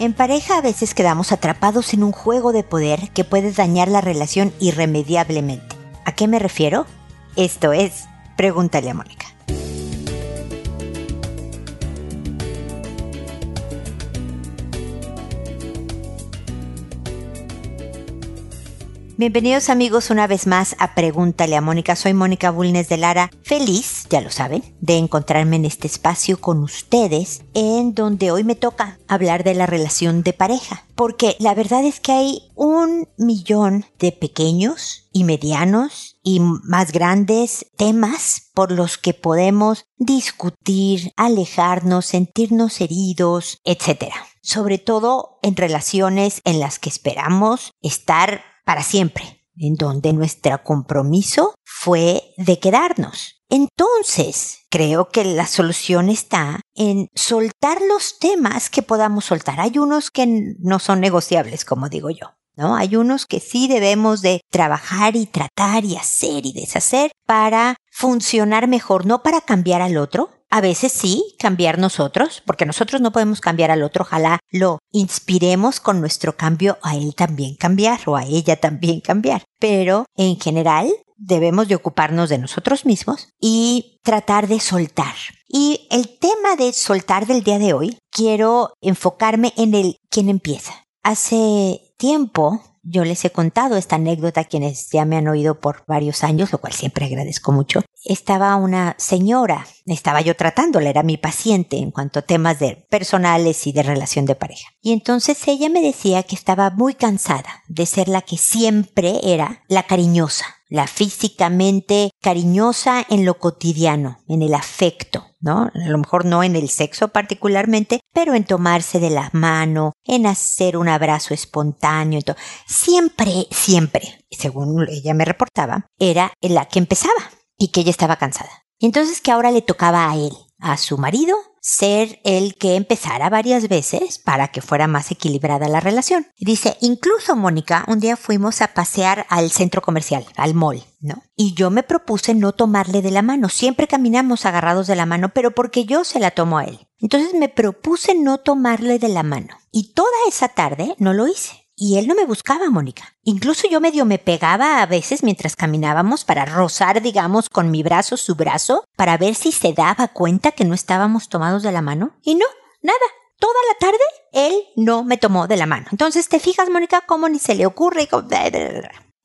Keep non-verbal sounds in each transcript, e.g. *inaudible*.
En pareja a veces quedamos atrapados en un juego de poder que puede dañar la relación irremediablemente. ¿A qué me refiero? Esto es, pregúntale a Mónica. Bienvenidos amigos una vez más a Pregúntale a Mónica. Soy Mónica Bulnes de Lara. Feliz, ya lo saben, de encontrarme en este espacio con ustedes en donde hoy me toca hablar de la relación de pareja. Porque la verdad es que hay un millón de pequeños y medianos y más grandes temas por los que podemos discutir, alejarnos, sentirnos heridos, etc. Sobre todo en relaciones en las que esperamos estar para siempre, en donde nuestro compromiso fue de quedarnos. Entonces, creo que la solución está en soltar los temas que podamos soltar. Hay unos que no son negociables, como digo yo. ¿No? Hay unos que sí debemos de trabajar y tratar y hacer y deshacer para funcionar mejor, no para cambiar al otro, a veces sí, cambiar nosotros, porque nosotros no podemos cambiar al otro, ojalá lo inspiremos con nuestro cambio a él también cambiar o a ella también cambiar. Pero en general debemos de ocuparnos de nosotros mismos y tratar de soltar. Y el tema de soltar del día de hoy, quiero enfocarme en el quién empieza. Hace tiempo yo les he contado esta anécdota a quienes ya me han oído por varios años, lo cual siempre agradezco mucho. Estaba una señora, estaba yo tratándola, era mi paciente en cuanto a temas de personales y de relación de pareja. Y entonces ella me decía que estaba muy cansada de ser la que siempre era la cariñosa, la físicamente cariñosa en lo cotidiano, en el afecto, ¿no? A lo mejor no en el sexo particularmente, pero en tomarse de la mano, en hacer un abrazo espontáneo, siempre, siempre, según ella me reportaba, era la que empezaba y que ella estaba cansada. Y entonces que ahora le tocaba a él, a su marido, ser el que empezara varias veces para que fuera más equilibrada la relación. Dice, incluso Mónica, un día fuimos a pasear al centro comercial, al mall, ¿no? Y yo me propuse no tomarle de la mano. Siempre caminamos agarrados de la mano, pero porque yo se la tomo a él. Entonces me propuse no tomarle de la mano. Y toda esa tarde no lo hice. Y él no me buscaba, Mónica. Incluso yo medio me pegaba a veces mientras caminábamos para rozar, digamos, con mi brazo su brazo, para ver si se daba cuenta que no estábamos tomados de la mano. Y no, nada. Toda la tarde él no me tomó de la mano. Entonces, ¿te fijas, Mónica, cómo ni se le ocurre?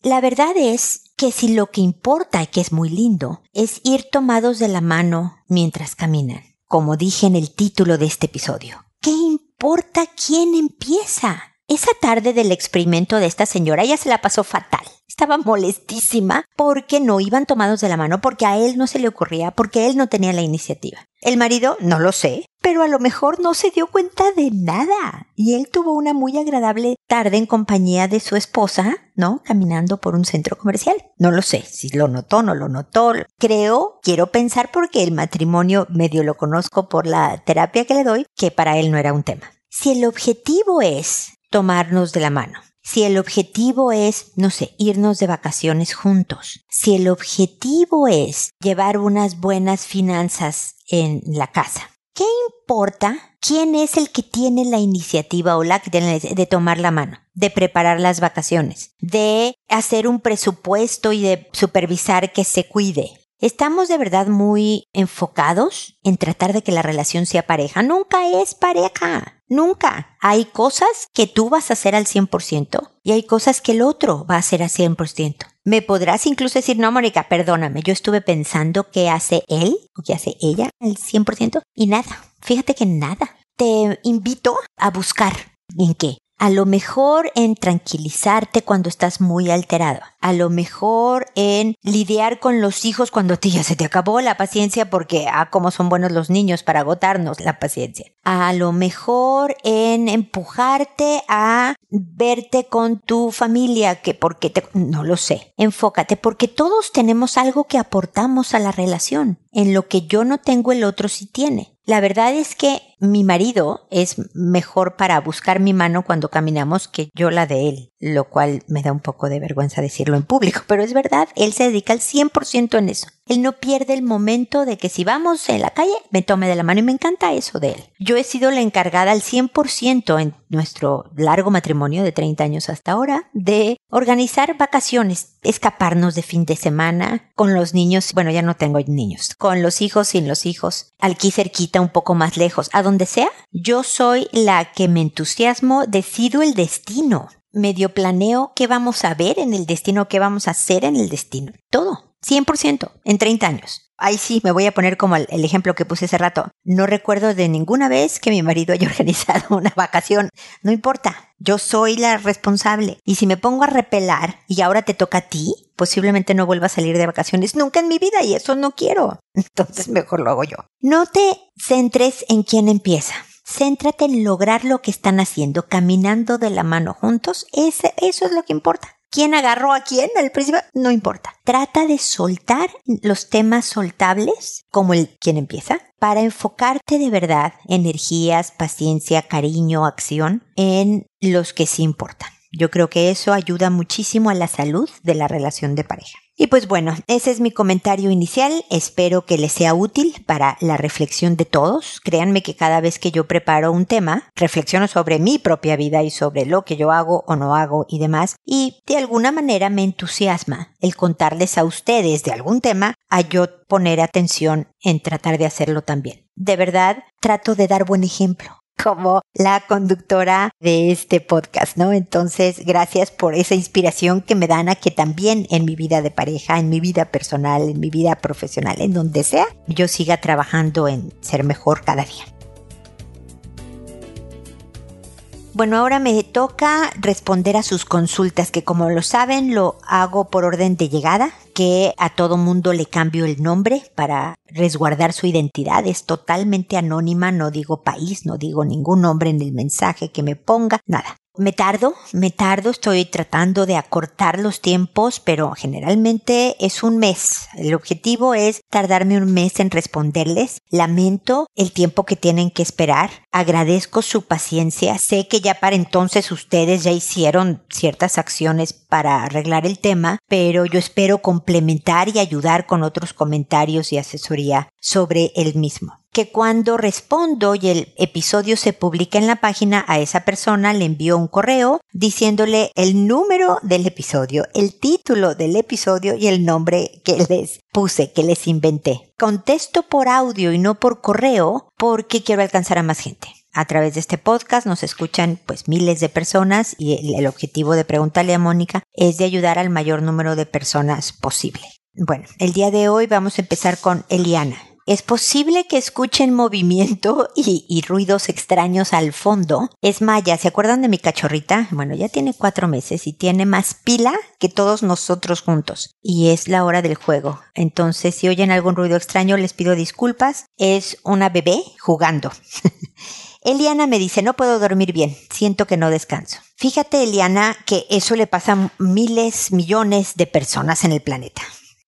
La verdad es que si lo que importa y que es muy lindo es ir tomados de la mano mientras caminan, como dije en el título de este episodio, ¿qué importa quién empieza? Esa tarde del experimento de esta señora, ella se la pasó fatal. Estaba molestísima porque no iban tomados de la mano, porque a él no se le ocurría, porque él no tenía la iniciativa. El marido, no lo sé, pero a lo mejor no se dio cuenta de nada. Y él tuvo una muy agradable tarde en compañía de su esposa, ¿no? Caminando por un centro comercial. No lo sé, si lo notó, no lo notó. Creo, quiero pensar porque el matrimonio medio lo conozco por la terapia que le doy, que para él no era un tema. Si el objetivo es tomarnos de la mano. Si el objetivo es, no sé, irnos de vacaciones juntos. Si el objetivo es llevar unas buenas finanzas en la casa. ¿Qué importa quién es el que tiene la iniciativa o la tiene de tomar la mano, de preparar las vacaciones, de hacer un presupuesto y de supervisar que se cuide? Estamos de verdad muy enfocados en tratar de que la relación sea pareja. Nunca es pareja. Nunca. Hay cosas que tú vas a hacer al 100% y hay cosas que el otro va a hacer al 100%. Me podrás incluso decir, no, Mónica, perdóname, yo estuve pensando qué hace él o qué hace ella al 100% y nada. Fíjate que nada. Te invito a buscar en qué. A lo mejor en tranquilizarte cuando estás muy alterado. A lo mejor en lidiar con los hijos cuando ya se te acabó la paciencia porque, ah, cómo son buenos los niños para agotarnos la paciencia. A lo mejor en empujarte a verte con tu familia, que porque te, no lo sé. Enfócate porque todos tenemos algo que aportamos a la relación. En lo que yo no tengo el otro sí tiene. La verdad es que mi marido es mejor para buscar mi mano cuando caminamos que yo la de él, lo cual me da un poco de vergüenza decirlo en público, pero es verdad, él se dedica al 100% en eso. Él no pierde el momento de que si vamos en la calle, me tome de la mano y me encanta eso de él. Yo he sido la encargada al 100% en nuestro largo matrimonio de 30 años hasta ahora de organizar vacaciones, escaparnos de fin de semana con los niños, bueno, ya no tengo niños, con los hijos, sin los hijos, aquí cerquita, un poco más lejos, a donde sea. Yo soy la que me entusiasmo, decido el destino medio planeo qué vamos a ver en el destino, qué vamos a hacer en el destino. Todo. 100% en 30 años. Ahí sí, me voy a poner como el, ejemplo que puse hace rato. No recuerdo de ninguna vez que mi marido haya *laughs* organizado una vacación. No importa, yo soy la responsable. Y si me pongo a repelar y ahora te toca a ti, posiblemente no vuelva a salir de vacaciones nunca en mi vida y eso no quiero. *laughs* Entonces mejor lo hago yo. No te centres en quién empieza. Céntrate en lograr lo que están haciendo, caminando de la mano juntos. Eso es lo que importa quién agarró a quién al principio, no importa. Trata de soltar los temas soltables, como el quién empieza, para enfocarte de verdad energías, paciencia, cariño, acción en los que sí importan. Yo creo que eso ayuda muchísimo a la salud de la relación de pareja. Y pues bueno, ese es mi comentario inicial. Espero que les sea útil para la reflexión de todos. Créanme que cada vez que yo preparo un tema, reflexiono sobre mi propia vida y sobre lo que yo hago o no hago y demás. Y de alguna manera me entusiasma el contarles a ustedes de algún tema a yo poner atención en tratar de hacerlo también. De verdad, trato de dar buen ejemplo como la conductora de este podcast, ¿no? Entonces, gracias por esa inspiración que me dan a que también en mi vida de pareja, en mi vida personal, en mi vida profesional, en donde sea, yo siga trabajando en ser mejor cada día. Bueno, ahora me toca responder a sus consultas, que como lo saben, lo hago por orden de llegada, que a todo mundo le cambio el nombre para resguardar su identidad. Es totalmente anónima, no digo país, no digo ningún nombre en el mensaje que me ponga, nada. Me tardo, me tardo, estoy tratando de acortar los tiempos, pero generalmente es un mes. El objetivo es tardarme un mes en responderles. Lamento el tiempo que tienen que esperar. Agradezco su paciencia. Sé que ya para entonces ustedes ya hicieron ciertas acciones para arreglar el tema, pero yo espero complementar y ayudar con otros comentarios y asesoría sobre el mismo que cuando respondo y el episodio se publica en la página, a esa persona le envío un correo diciéndole el número del episodio, el título del episodio y el nombre que les puse, que les inventé. Contesto por audio y no por correo porque quiero alcanzar a más gente. A través de este podcast nos escuchan pues miles de personas y el, el objetivo de Preguntarle a Mónica es de ayudar al mayor número de personas posible. Bueno, el día de hoy vamos a empezar con Eliana es posible que escuchen movimiento y, ruidos extraños al fondo. Es Maya, ¿se acuerdan de mi cachorrita? Bueno, ya tiene cuatro meses y tiene más pila que todos nosotros juntos. Y es la hora del juego. Entonces, si oyen algún ruido extraño, les pido disculpas. Es una bebé jugando. *laughs* Eliana me dice, no puedo dormir bien, siento que no descanso. Fíjate, Eliana, que eso le pasa a miles, millones de personas en el planeta.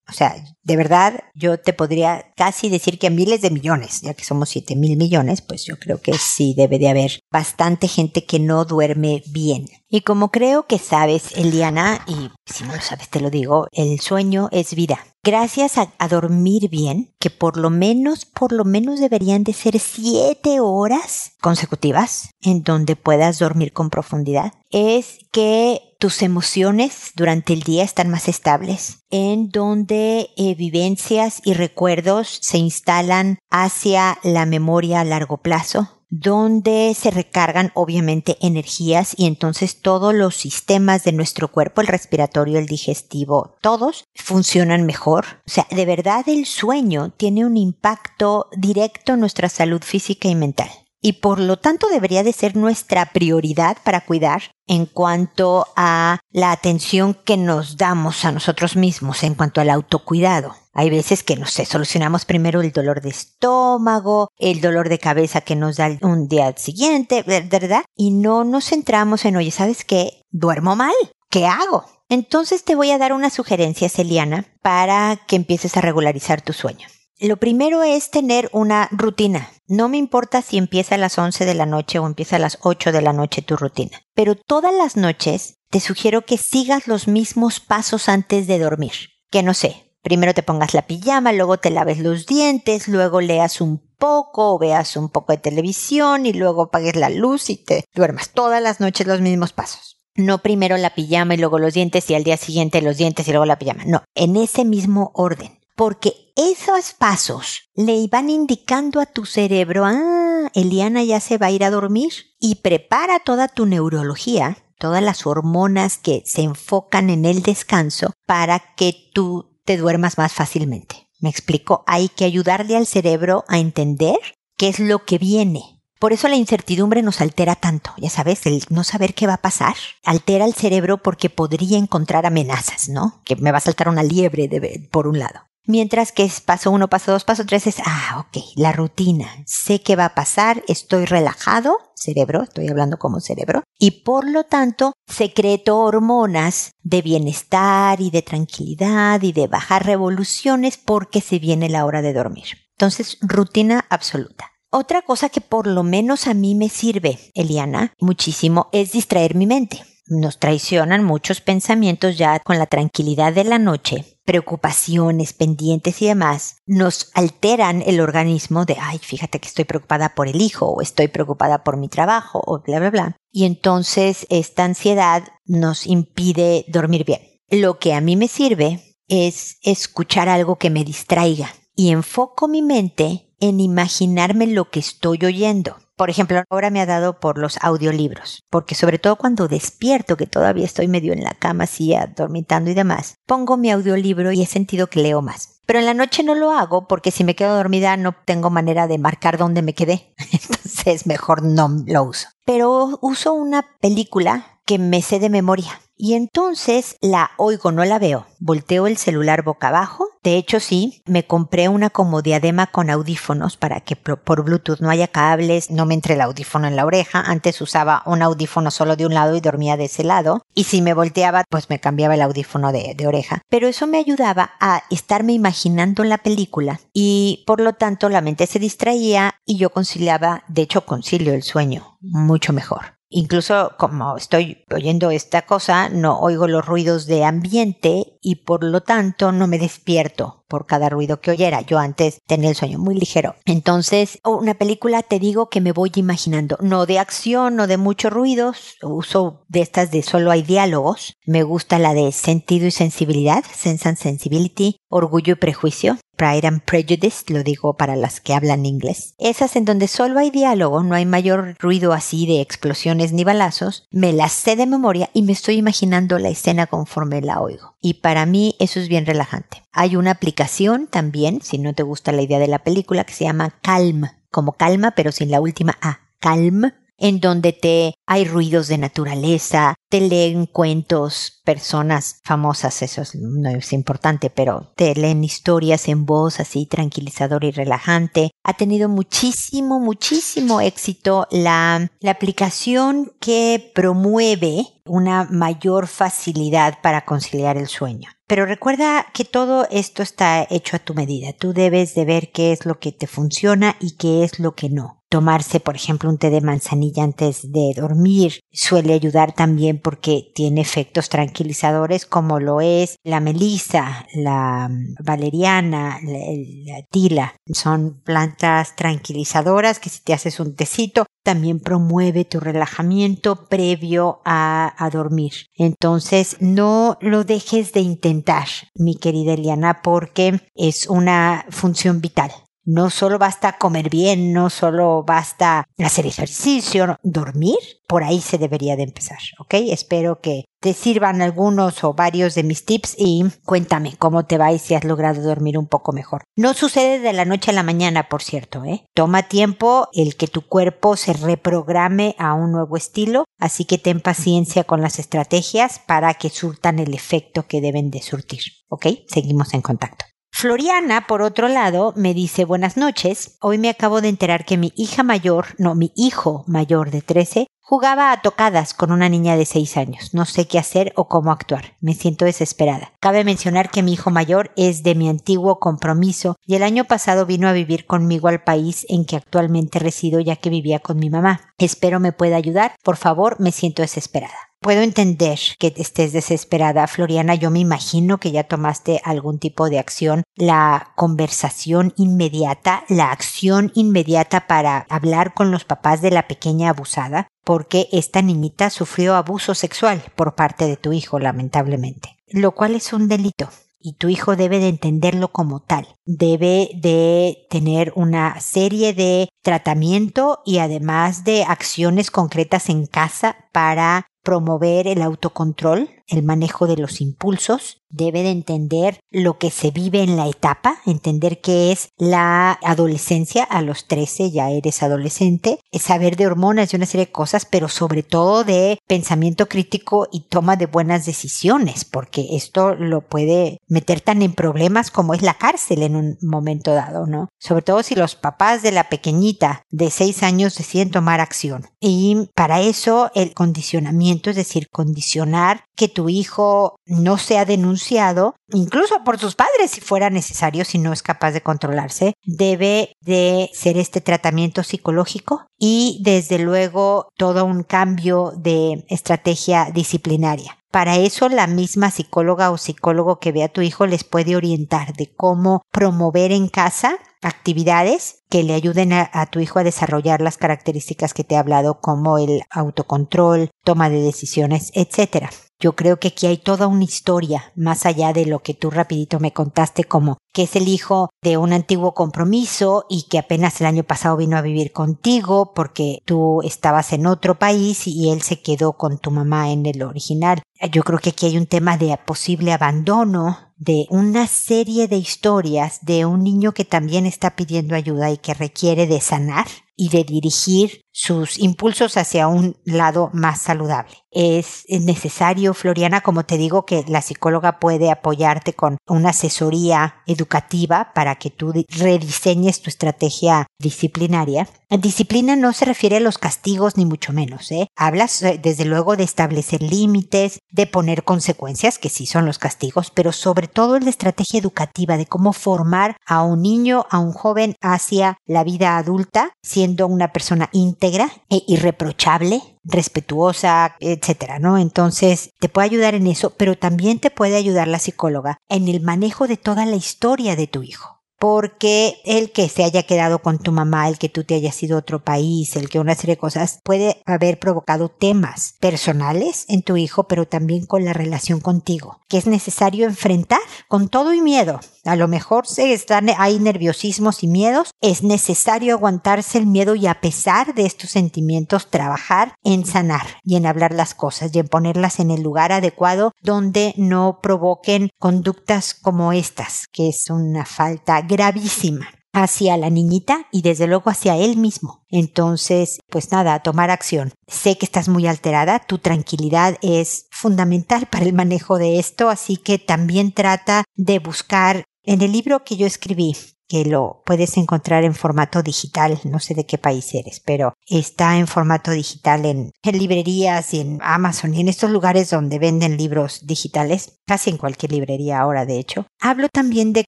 O sea, de verdad, yo te podría casi decir que miles de millones, ya que somos 7 mil millones, pues yo creo que sí debe de haber bastante gente que no duerme bien. Y como creo que sabes, Eliana, y si no lo sabes te lo digo, el sueño es vida. Gracias a, dormir bien, que por lo menos, por lo menos deberían de ser 7 horas consecutivas en donde puedas dormir con profundidad, es que tus emociones durante el día están más estables, en donde eh, vivencias y recuerdos se instalan hacia la memoria a largo plazo, donde se recargan obviamente energías y entonces todos los sistemas de nuestro cuerpo, el respiratorio, el digestivo, todos funcionan mejor. O sea, de verdad el sueño tiene un impacto directo en nuestra salud física y mental y por lo tanto debería de ser nuestra prioridad para cuidar en cuanto a la atención que nos damos a nosotros mismos, en cuanto al autocuidado. Hay veces que, no sé, solucionamos primero el dolor de estómago, el dolor de cabeza que nos da un día siguiente, ¿verdad? Y no nos centramos en, oye, ¿sabes qué? Duermo mal. ¿Qué hago? Entonces te voy a dar una sugerencia, Celiana, para que empieces a regularizar tu sueño. Lo primero es tener una rutina. No me importa si empieza a las 11 de la noche o empieza a las 8 de la noche tu rutina, pero todas las noches te sugiero que sigas los mismos pasos antes de dormir. Que no sé, Primero te pongas la pijama, luego te laves los dientes, luego leas un poco o veas un poco de televisión y luego apagues la luz y te duermas todas las noches los mismos pasos. No primero la pijama y luego los dientes y al día siguiente los dientes y luego la pijama. No, en ese mismo orden. Porque esos pasos le van indicando a tu cerebro, ah, Eliana ya se va a ir a dormir y prepara toda tu neurología, todas las hormonas que se enfocan en el descanso para que tú te duermas más fácilmente. Me explico, hay que ayudarle al cerebro a entender qué es lo que viene. Por eso la incertidumbre nos altera tanto, ya sabes, el no saber qué va a pasar altera el cerebro porque podría encontrar amenazas, ¿no? Que me va a saltar una liebre de, por un lado. Mientras que es paso uno, paso dos, paso tres es, ah, ok, la rutina. Sé qué va a pasar, estoy relajado, cerebro, estoy hablando como cerebro, y por lo tanto secreto hormonas de bienestar y de tranquilidad y de bajar revoluciones porque se viene la hora de dormir. Entonces, rutina absoluta. Otra cosa que por lo menos a mí me sirve, Eliana, muchísimo, es distraer mi mente. Nos traicionan muchos pensamientos ya con la tranquilidad de la noche preocupaciones, pendientes y demás, nos alteran el organismo de, ay, fíjate que estoy preocupada por el hijo o estoy preocupada por mi trabajo o bla, bla, bla. Y entonces esta ansiedad nos impide dormir bien. Lo que a mí me sirve es escuchar algo que me distraiga y enfoco mi mente en imaginarme lo que estoy oyendo. Por ejemplo, ahora me ha dado por los audiolibros, porque sobre todo cuando despierto, que todavía estoy medio en la cama así, dormitando y demás, pongo mi audiolibro y he sentido que leo más. Pero en la noche no lo hago porque si me quedo dormida no tengo manera de marcar dónde me quedé. *laughs* Entonces mejor no lo uso. Pero uso una película que me sé de memoria y entonces la oigo, no la veo. Volteo el celular boca abajo. De hecho, sí, me compré una como diadema con audífonos para que por Bluetooth no haya cables, no me entre el audífono en la oreja. Antes usaba un audífono solo de un lado y dormía de ese lado. Y si me volteaba, pues me cambiaba el audífono de, de oreja. Pero eso me ayudaba a estarme imaginando la película y por lo tanto la mente se distraía y yo conciliaba, de hecho concilio el sueño mucho mejor. Incluso como estoy oyendo esta cosa, no oigo los ruidos de ambiente y por lo tanto no me despierto por cada ruido que oyera. Yo antes tenía el sueño muy ligero. Entonces, una película te digo que me voy imaginando, no de acción, no de muchos ruidos, uso de estas de solo hay diálogos. Me gusta la de sentido y sensibilidad, Sense and Sensibility, orgullo y prejuicio. Pride and Prejudice, lo digo para las que hablan inglés. Esas en donde solo hay diálogo, no hay mayor ruido así de explosiones ni balazos, me las sé de memoria y me estoy imaginando la escena conforme la oigo. Y para mí eso es bien relajante. Hay una aplicación también, si no te gusta la idea de la película, que se llama Calm, como calma pero sin la última A. Calm en donde te hay ruidos de naturaleza, te leen cuentos, personas famosas, eso no es importante, pero te leen historias en voz así tranquilizadora y relajante. Ha tenido muchísimo, muchísimo éxito la, la aplicación que promueve una mayor facilidad para conciliar el sueño. Pero recuerda que todo esto está hecho a tu medida. Tú debes de ver qué es lo que te funciona y qué es lo que no tomarse, por ejemplo, un té de manzanilla antes de dormir suele ayudar también porque tiene efectos tranquilizadores como lo es la melisa, la valeriana, la, tila. Son plantas tranquilizadoras que si te haces un tecito también promueve tu relajamiento previo a, a dormir. Entonces no lo dejes de intentar, mi querida Eliana, porque es una función vital. No solo basta comer bien, no solo basta hacer ejercicio, dormir, por ahí se debería de empezar, ¿ok? Espero que te sirvan algunos o varios de mis tips y cuéntame cómo te va y si has logrado dormir un poco mejor. No sucede de la noche a la mañana, por cierto, ¿eh? Toma tiempo el que tu cuerpo se reprograme a un nuevo estilo, así que ten paciencia con las estrategias para que surtan el efecto que deben de surtir, ¿ok? Seguimos en contacto. Floriana, por otro lado, me dice buenas noches. Hoy me acabo de enterar que mi hija mayor, no, mi hijo mayor de 13, jugaba a tocadas con una niña de 6 años. No sé qué hacer o cómo actuar. Me siento desesperada. Cabe mencionar que mi hijo mayor es de mi antiguo compromiso y el año pasado vino a vivir conmigo al país en que actualmente resido ya que vivía con mi mamá. Espero me pueda ayudar. Por favor, me siento desesperada. Puedo entender que estés desesperada, Floriana. Yo me imagino que ya tomaste algún tipo de acción. La conversación inmediata, la acción inmediata para hablar con los papás de la pequeña abusada, porque esta niñita sufrió abuso sexual por parte de tu hijo, lamentablemente, lo cual es un delito y tu hijo debe de entenderlo como tal. Debe de tener una serie de tratamiento y además de acciones concretas en casa para promover el autocontrol, el manejo de los impulsos, debe de entender lo que se vive en la etapa, entender qué es la adolescencia, a los 13 ya eres adolescente, es saber de hormonas y una serie de cosas, pero sobre todo de pensamiento crítico y toma de buenas decisiones, porque esto lo puede meter tan en problemas como es la cárcel en un momento dado, ¿no? Sobre todo si los papás de la pequeñita de 6 años deciden tomar acción. Y para eso el condicionamiento es decir, condicionar que tu hijo no sea denunciado, incluso por sus padres si fuera necesario, si no es capaz de controlarse, debe de ser este tratamiento psicológico y desde luego todo un cambio de estrategia disciplinaria. Para eso la misma psicóloga o psicólogo que ve a tu hijo les puede orientar de cómo promover en casa actividades que le ayuden a, tu hijo a desarrollar las características que te he hablado como el autocontrol, toma de decisiones, etcétera. Yo creo que aquí hay toda una historia más allá de lo que tú rapidito me contaste como que es el hijo de un antiguo compromiso y que apenas el año pasado vino a vivir contigo porque tú estabas en otro país y él se quedó con tu mamá en el original. Yo creo que aquí hay un tema de posible abandono de una serie de historias de un niño que también está pidiendo ayuda y que requiere de sanar y de dirigir sus impulsos hacia un lado más saludable. Es necesario, Floriana, como te digo, que la psicóloga puede apoyarte con una asesoría educativa para que tú rediseñes tu estrategia disciplinaria. Disciplina no se refiere a los castigos ni mucho menos, ¿eh? Hablas eh, desde luego de establecer límites, de poner consecuencias, que sí son los castigos, pero sobre todo en la estrategia educativa de cómo formar a un niño, a un joven hacia la vida adulta, siendo una persona íntegra e irreprochable, respetuosa, etcétera, ¿no? Entonces, te puede ayudar en eso, pero también te puede ayudar la psicóloga en el manejo de toda la historia de tu hijo porque el que se haya quedado con tu mamá, el que tú te hayas ido a otro país, el que una serie de cosas puede haber provocado temas personales en tu hijo, pero también con la relación contigo, que es necesario enfrentar con todo y miedo. A lo mejor se están, hay nerviosismos y miedos, es necesario aguantarse el miedo y a pesar de estos sentimientos trabajar en sanar y en hablar las cosas y en ponerlas en el lugar adecuado donde no provoquen conductas como estas, que es una falta gravísima hacia la niñita y desde luego hacia él mismo. Entonces, pues nada, tomar acción. Sé que estás muy alterada, tu tranquilidad es fundamental para el manejo de esto, así que también trata de buscar en el libro que yo escribí, que lo puedes encontrar en formato digital, no sé de qué país eres, pero está en formato digital en, librerías y en Amazon y en estos lugares donde venden libros digitales, casi en cualquier librería ahora de hecho. Hablo también de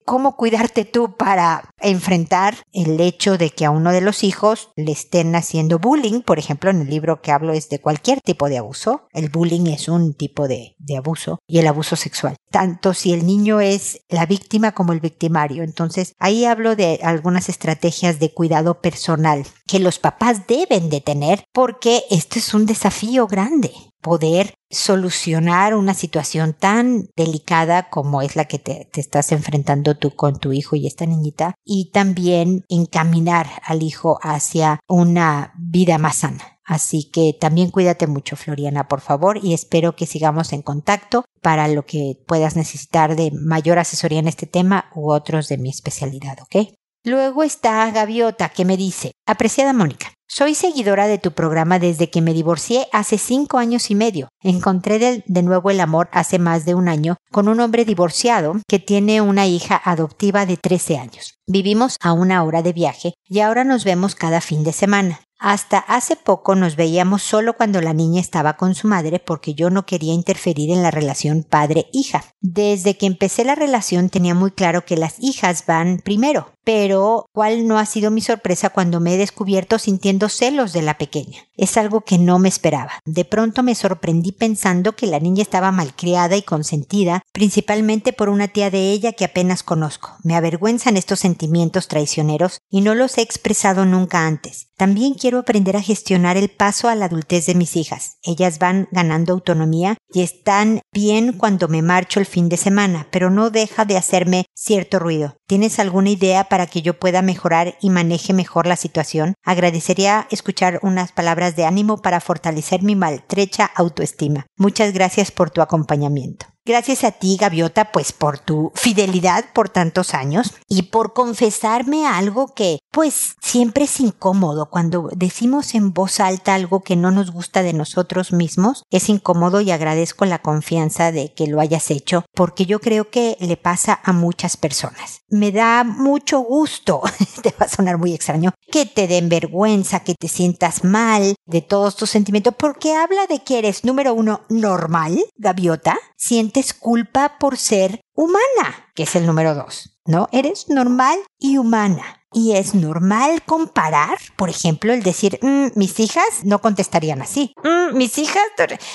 cómo cuidarte tú para enfrentar el hecho de que a uno de los hijos le estén haciendo bullying, por ejemplo, en el libro que hablo es de cualquier tipo de abuso, el bullying es un tipo de, de abuso y el abuso sexual, tanto si el niño es la víctima como el victimario, entonces ahí hablo de algunas estrategias de cuidado personal que los papás deben de tener porque esto es un desafío grande poder solucionar una situación tan delicada como es la que te, te, estás enfrentando tú con tu hijo y esta niñita y también encaminar al hijo hacia una vida más sana. Así que también cuídate mucho, Floriana, por favor, y espero que sigamos en contacto para lo que puedas necesitar de mayor asesoría en este tema u otros de mi especialidad, ¿ok? Luego está Gaviota que me dice, apreciada Mónica, soy seguidora de tu programa desde que me divorcié hace cinco años y medio. Encontré de, de, nuevo el amor hace más de un año con un hombre divorciado que tiene una hija adoptiva de 13 años. Vivimos a una hora de viaje y ahora nos vemos cada fin de semana. Hasta hace poco nos veíamos solo cuando la niña estaba con su madre porque yo no quería interferir en la relación padre-hija. Desde que empecé la relación tenía muy claro que las hijas van primero, pero cuál no ha sido mi sorpresa cuando me he descubierto sintiendo celos de la pequeña. Es algo que no me esperaba. De pronto me sorprendí pensando que la niña estaba malcriada y consentida, principalmente por una tía de ella que apenas conozco. Me avergüenzan estos sentimientos traicioneros y no los he expresado nunca antes. También quiero aprender a gestionar el paso a la adultez de mis hijas. Ellas van ganando autonomía y están bien cuando me marcho el fin de semana, pero no deja de hacerme cierto ruido. ¿Tienes alguna idea para que yo pueda mejorar y maneje mejor la situación? Agradecería escuchar unas palabras de ánimo para fortalecer mi maltrecha autoestima. Muchas gracias por tu acompañamiento. Gracias a ti, Gaviota, pues por tu fidelidad por tantos años y por confesarme algo que, pues, siempre es incómodo. Cuando decimos en voz alta algo que no nos gusta de nosotros mismos, es incómodo y agradezco la confianza de que lo hayas hecho, porque yo creo que le pasa a muchas personas. Me da mucho gusto, *laughs* te va a sonar muy extraño, que te den vergüenza, que te sientas mal de todos tus sentimientos, porque habla de que eres, número uno, normal, Gaviota, sientes culpa por ser humana, que es el número dos, ¿no? Eres normal y humana. Y es normal comparar, por ejemplo, el decir, mm, mis hijas no contestarían así. Mm, mis hijas,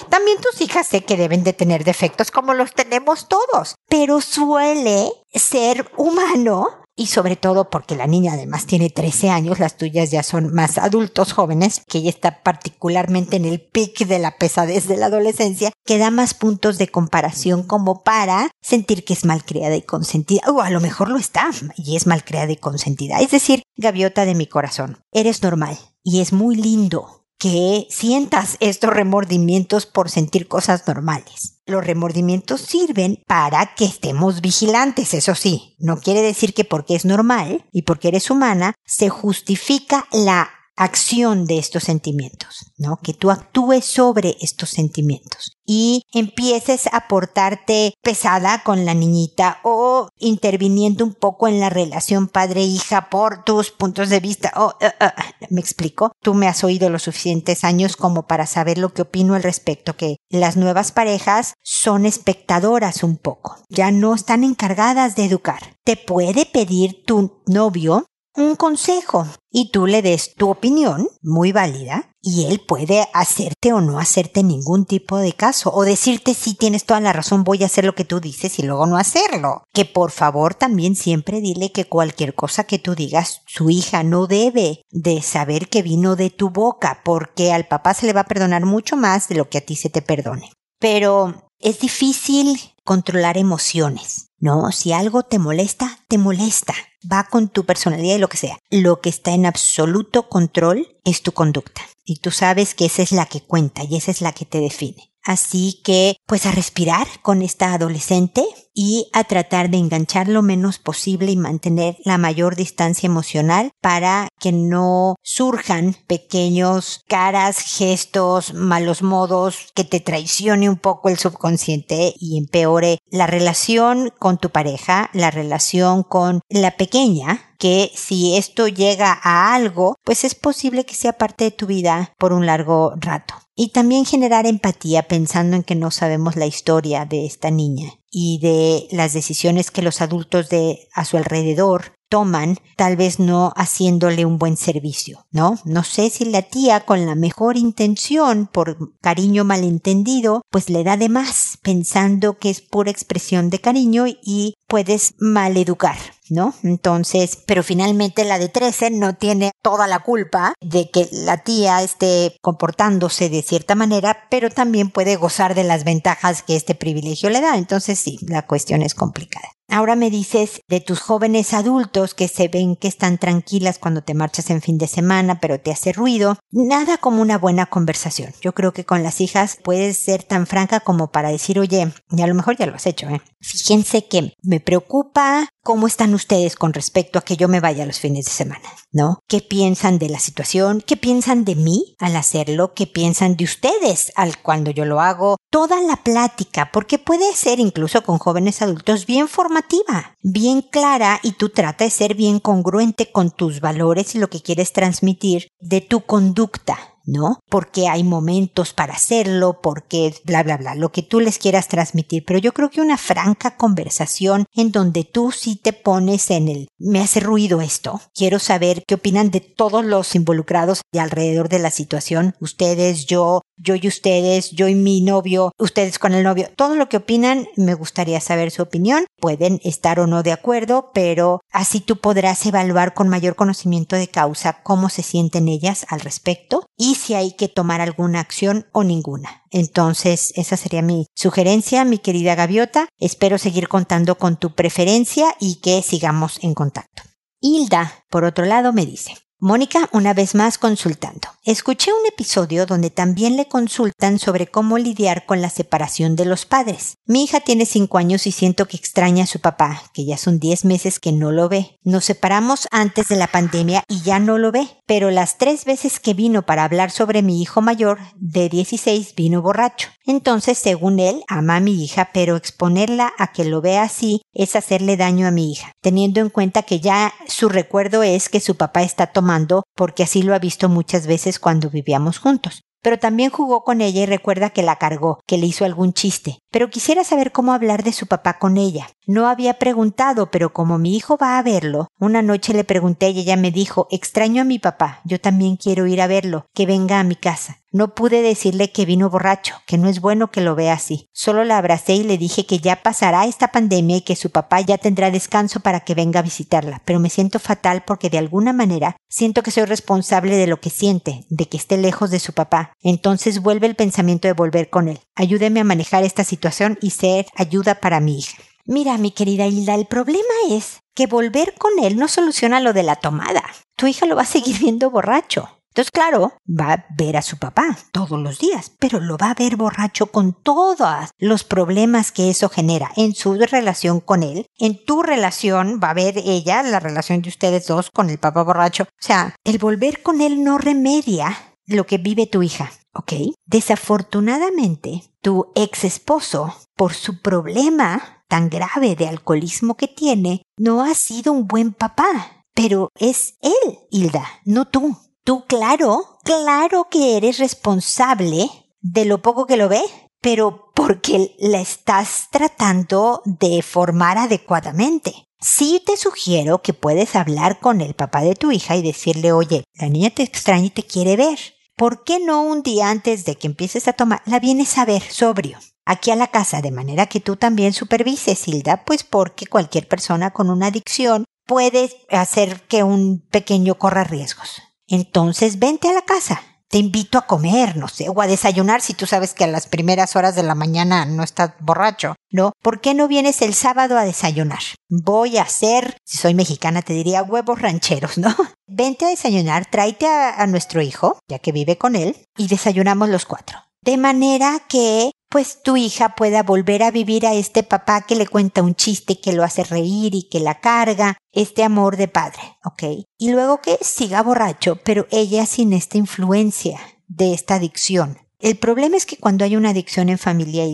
también tus hijas sé que deben de tener defectos como los tenemos todos, pero suele ser humano y sobre todo porque la niña además tiene 13 años, las tuyas ya son más adultos jóvenes, que ella está particularmente en el pic de la pesadez de la adolescencia, que da más puntos de comparación como para sentir que es malcriada y consentida, o a lo mejor lo está y es malcriada y consentida. Es decir, gaviota de mi corazón, eres normal y es muy lindo que sientas estos remordimientos por sentir cosas normales. Los remordimientos sirven para que estemos vigilantes, eso sí. No quiere decir que porque es normal y porque eres humana se justifica la acción de estos sentimientos, ¿no? Que tú actúes sobre estos sentimientos y empieces a portarte pesada con la niñita o interviniendo un poco en la relación padre-hija por tus puntos de vista. Oh, uh, uh, me explico. Tú me has oído los suficientes años como para saber lo que opino al respecto, que las nuevas parejas son espectadoras un poco. Ya no están encargadas de educar. Te puede pedir tu novio un consejo y tú le des tu opinión, muy válida, y él puede hacerte o no hacerte ningún tipo de caso, o decirte si tienes toda la razón, voy a hacer lo que tú dices y luego no hacerlo. Que por favor también siempre dile que cualquier cosa que tú digas, su hija no debe de saber que vino de tu boca, porque al papá se le va a perdonar mucho más de lo que a ti se te perdone. Pero es difícil controlar emociones, ¿no? Si algo te molesta, te molesta va con tu personalidad y lo que sea. Lo que está en absoluto control es tu conducta. Y tú sabes que esa es la que cuenta y esa es la que te define. Así que, pues a respirar con esta adolescente y a tratar de enganchar lo menos posible y mantener la mayor distancia emocional para que no surjan pequeños caras, gestos, malos modos, que te traicione un poco el subconsciente y empeore la relación con tu pareja, la relación con la pequeña, que si esto llega a algo, pues es posible que sea parte de tu vida por un largo rato. Y también generar empatía pensando en que no sabemos la historia de esta niña y de las decisiones que los adultos de a su alrededor toman, tal vez no haciéndole un buen servicio, ¿no? No sé si la tía con la mejor intención, por cariño malentendido, pues le da de más, pensando que es pura expresión de cariño y puedes maleducar, ¿no? Entonces, pero finalmente la de 13 no tiene toda la culpa de que la tía esté comportándose de cierta manera, pero también puede gozar de las ventajas que este privilegio le da. Entonces, sí, la cuestión es complicada. Ahora me dices de tus jóvenes adultos que se ven que están tranquilas cuando te marchas en fin de semana, pero te hace ruido. Nada como una buena conversación. Yo creo que con las hijas puedes ser tan franca como para decir, oye, y a lo mejor ya lo has hecho, ¿eh? Fíjense que me preocupa cómo están ustedes con respecto a que yo me vaya los fines de semana, ¿no? ¿Qué piensan de la situación? ¿Qué piensan de mí al hacerlo? ¿Qué piensan de ustedes al cuando yo lo hago? Toda la plática, porque puede ser incluso con jóvenes adultos bien formativa, bien clara y tú trata de ser bien congruente con tus valores y lo que quieres transmitir de tu conducta, ¿no? Porque hay momentos para hacerlo, porque bla, bla, bla, lo que tú les quieras transmitir. Pero yo creo que una franca conversación en donde tú sí te pones en el, me hace ruido esto. Quiero saber qué opinan de todos los involucrados de alrededor de la situación. Ustedes, yo, yo y ustedes, yo y mi novio, ustedes con el novio, todo lo que opinan, me gustaría saber su opinión. Pueden estar o no de acuerdo, pero así tú podrás evaluar con mayor conocimiento de causa cómo se sienten ellas al respecto y si hay que tomar alguna acción o ninguna. Entonces, esa sería mi sugerencia, mi querida gaviota. Espero seguir contando con tu preferencia y que sigamos en contacto. Hilda, por otro lado, me dice, Mónica, una vez más consultando. Escuché un episodio donde también le consultan sobre cómo lidiar con la separación de los padres. Mi hija tiene cinco años y siento que extraña a su papá, que ya son diez meses que no lo ve. Nos separamos antes de la pandemia y ya no lo ve, pero las tres veces que vino para hablar sobre mi hijo mayor, de 16, vino borracho. Entonces, según él, ama a mi hija, pero exponerla a que lo vea así es hacerle daño a mi hija, teniendo en cuenta que ya su recuerdo es que su papá está tomando porque así lo ha visto muchas veces cuando vivíamos juntos. Pero también jugó con ella y recuerda que la cargó, que le hizo algún chiste. Pero quisiera saber cómo hablar de su papá con ella. No había preguntado, pero como mi hijo va a verlo, una noche le pregunté y ella me dijo, extraño a mi papá, yo también quiero ir a verlo, que venga a mi casa. No pude decirle que vino borracho, que no es bueno que lo vea así. Solo la abracé y le dije que ya pasará esta pandemia y que su papá ya tendrá descanso para que venga a visitarla, pero me siento fatal porque de alguna manera siento que soy responsable de lo que siente, de que esté lejos de su papá. Entonces vuelve el pensamiento de volver con él. Ayúdeme a manejar esta situación y ser ayuda para mi hija. Mira, mi querida Hilda, el problema es que volver con él no soluciona lo de la tomada. Tu hija lo va a seguir *laughs* viendo borracho. Entonces, claro, va a ver a su papá todos los días, pero lo va a ver borracho con todos los problemas que eso genera en su relación con él. En tu relación va a ver ella la relación de ustedes dos con el papá borracho. O sea, el volver con él no remedia lo que vive tu hija. ¿ok? Desafortunadamente, tu ex esposo, por su problema tan grave de alcoholismo que tiene, no ha sido un buen papá. Pero es él, Hilda, no tú. Tú, claro, claro que eres responsable de lo poco que lo ve, pero porque la estás tratando de formar adecuadamente. Sí te sugiero que puedes hablar con el papá de tu hija y decirle, oye, la niña te extraña y te quiere ver. ¿Por qué no un día antes de que empieces a tomar la vienes a ver sobrio? Aquí a la casa, de manera que tú también supervises, Hilda, pues porque cualquier persona con una adicción puede hacer que un pequeño corra riesgos. Entonces vente a la casa. Te invito a comer, no sé, o a desayunar si tú sabes que a las primeras horas de la mañana no estás borracho, ¿no? ¿Por qué no vienes el sábado a desayunar? Voy a hacer, si soy mexicana te diría huevos rancheros, ¿no? *laughs* Vente a desayunar, tráete a, a nuestro hijo, ya que vive con él, y desayunamos los cuatro. De manera que pues tu hija pueda volver a vivir a este papá que le cuenta un chiste, que lo hace reír y que la carga, este amor de padre, ¿ok? Y luego que siga borracho, pero ella sin esta influencia de esta adicción. El problema es que cuando hay una adicción en familia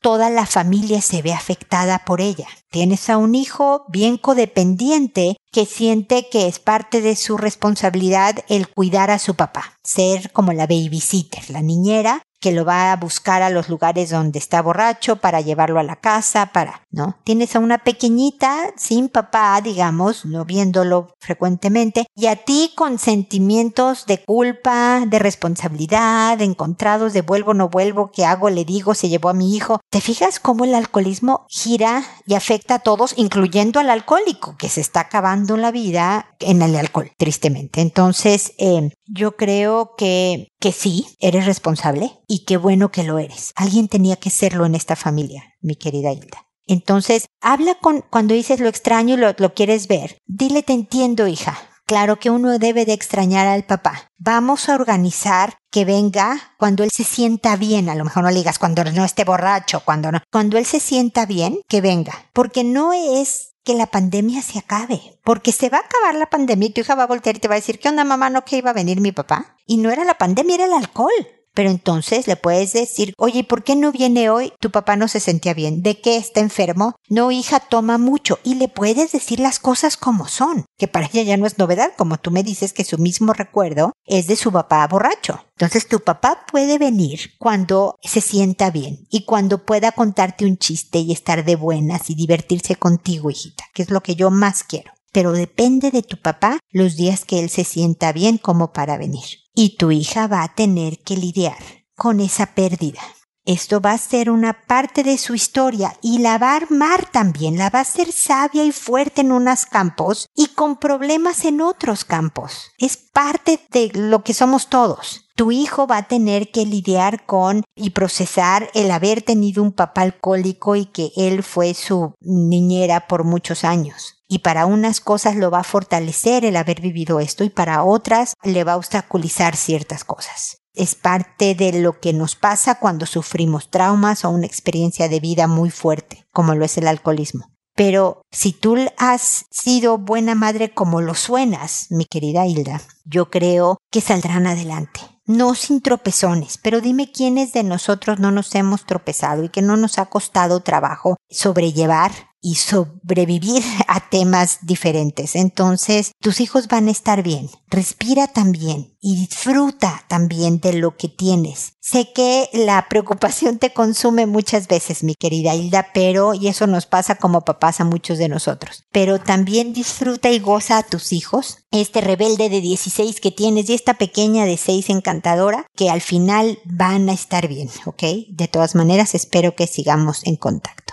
toda la familia se ve afectada por ella. Tienes a un hijo bien codependiente que siente que es parte de su responsabilidad el cuidar a su papá, ser como la babysitter, la niñera que lo va a buscar a los lugares donde está borracho para llevarlo a la casa, para, ¿no? Tienes a una pequeñita sin papá, digamos, no viéndolo frecuentemente, y a ti con sentimientos de culpa, de responsabilidad, encontrados, de vuelvo, no vuelvo, ¿qué hago? Le digo, se llevó a mi hijo. ¿Te fijas cómo el alcoholismo gira y afecta a todos, incluyendo al alcohólico, que se está acabando la vida en el alcohol, tristemente? Entonces, eh, yo creo que, que sí, eres responsable y qué bueno que lo eres. Alguien tenía que serlo en esta familia, mi querida Hilda. Entonces, habla con, cuando dices lo extraño y lo, lo quieres ver, dile te entiendo, hija. Claro que uno debe de extrañar al papá. Vamos a organizar que venga cuando él se sienta bien. A lo mejor no le digas cuando no esté borracho, cuando no. Cuando él se sienta bien, que venga. Porque no es que la pandemia se acabe, porque se va a acabar la pandemia y tu hija va a voltear y te va a decir, ¿qué onda mamá? ¿No que iba a venir mi papá? Y no era la pandemia, era el alcohol. Pero entonces le puedes decir, oye, ¿por qué no viene hoy? Tu papá no se sentía bien. ¿De qué está enfermo? No, hija, toma mucho. Y le puedes decir las cosas como son, que para ella ya no es novedad, como tú me dices que su mismo recuerdo es de su papá borracho. Entonces tu papá puede venir cuando se sienta bien y cuando pueda contarte un chiste y estar de buenas y divertirse contigo, hijita, que es lo que yo más quiero pero depende de tu papá los días que él se sienta bien como para venir. Y tu hija va a tener que lidiar con esa pérdida. Esto va a ser una parte de su historia y la va a armar también, la va a hacer sabia y fuerte en unos campos y con problemas en otros campos. Es parte de lo que somos todos. Tu hijo va a tener que lidiar con y procesar el haber tenido un papá alcohólico y que él fue su niñera por muchos años. Y para unas cosas lo va a fortalecer el haber vivido esto y para otras le va a obstaculizar ciertas cosas. Es parte de lo que nos pasa cuando sufrimos traumas o una experiencia de vida muy fuerte, como lo es el alcoholismo. Pero si tú has sido buena madre como lo suenas, mi querida Hilda, yo creo que saldrán adelante. No sin tropezones, pero dime quiénes de nosotros no nos hemos tropezado y que no nos ha costado trabajo sobrellevar y sobrevivir *laughs* a temas diferentes. Entonces, tus hijos van a estar bien. Respira también y disfruta también de lo que tienes. Sé que la *laughs* preocupación te consume muchas veces, mi querida Hilda, pero, y eso nos pasa como papás a muchos de nosotros, pero también disfruta y goza a tus hijos, este rebelde de 16 que tienes y esta pequeña de 6 encantadora, que al final van a estar bien, ¿ok? De todas maneras, espero que sigamos en contacto.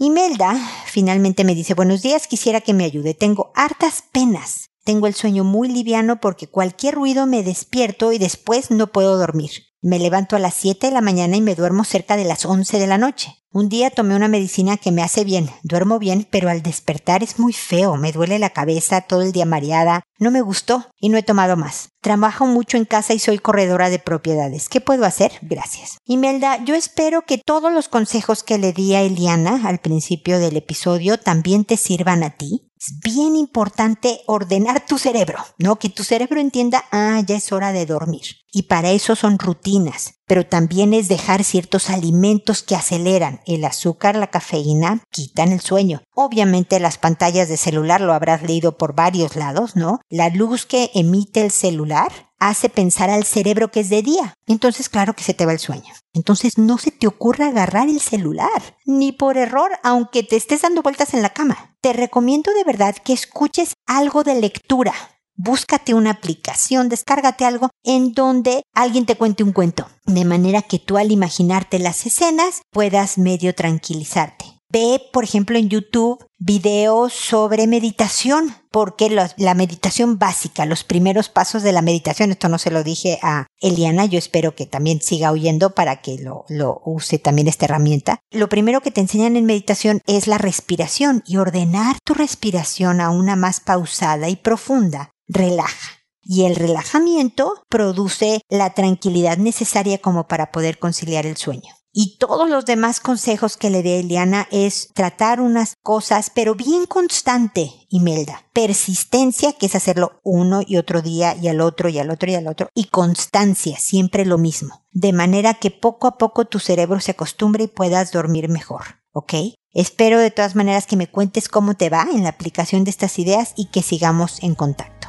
Imelda finalmente me dice, buenos días, quisiera que me ayude. Tengo hartas penas. Tengo el sueño muy liviano porque cualquier ruido me despierto y después no puedo dormir. Me levanto a las 7 de la mañana y me duermo cerca de las 11 de la noche. Un día tomé una medicina que me hace bien, duermo bien, pero al despertar es muy feo, me duele la cabeza, todo el día mareada, no me gustó y no he tomado más. Trabajo mucho en casa y soy corredora de propiedades. ¿Qué puedo hacer? Gracias. Imelda, yo espero que todos los consejos que le di a Eliana al principio del episodio también te sirvan a ti es bien importante ordenar tu cerebro, ¿no? Que tu cerebro entienda, ah, ya es hora de dormir. Y para eso son rutinas, pero también es dejar ciertos alimentos que aceleran. El azúcar, la cafeína quitan el sueño. Obviamente las pantallas de celular lo habrás leído por varios lados, ¿no? La luz que emite el celular hace pensar al cerebro que es de día. Entonces, claro que se te va el sueño. Entonces, no se te ocurra agarrar el celular, ni por error, aunque te estés dando vueltas en la cama. Te recomiendo de verdad que escuches algo de lectura. Búscate una aplicación, descárgate algo en donde alguien te cuente un cuento, de manera que tú al imaginarte las escenas puedas medio tranquilizarte. Ve, por ejemplo, en YouTube videos sobre meditación, porque la meditación básica, los primeros pasos de la meditación, esto no se lo dije a Eliana, yo espero que también siga oyendo para que lo, use también esta herramienta. Lo primero que te enseñan en meditación es la respiración y ordenar tu respiración a una más pausada y profunda. Relaja. Y el relajamiento produce la tranquilidad necesaria como para poder conciliar el sueño. Y todos los demás consejos que le dé Eliana es tratar unas cosas, pero bien constante, Imelda. Persistencia, que es hacerlo uno y otro día y al otro y al otro y al otro. Y constancia, siempre lo mismo. De manera que poco a poco tu cerebro se acostumbre y puedas dormir mejor. ¿Ok? Espero de todas maneras que me cuentes cómo te va en la aplicación de estas ideas y que sigamos en contacto.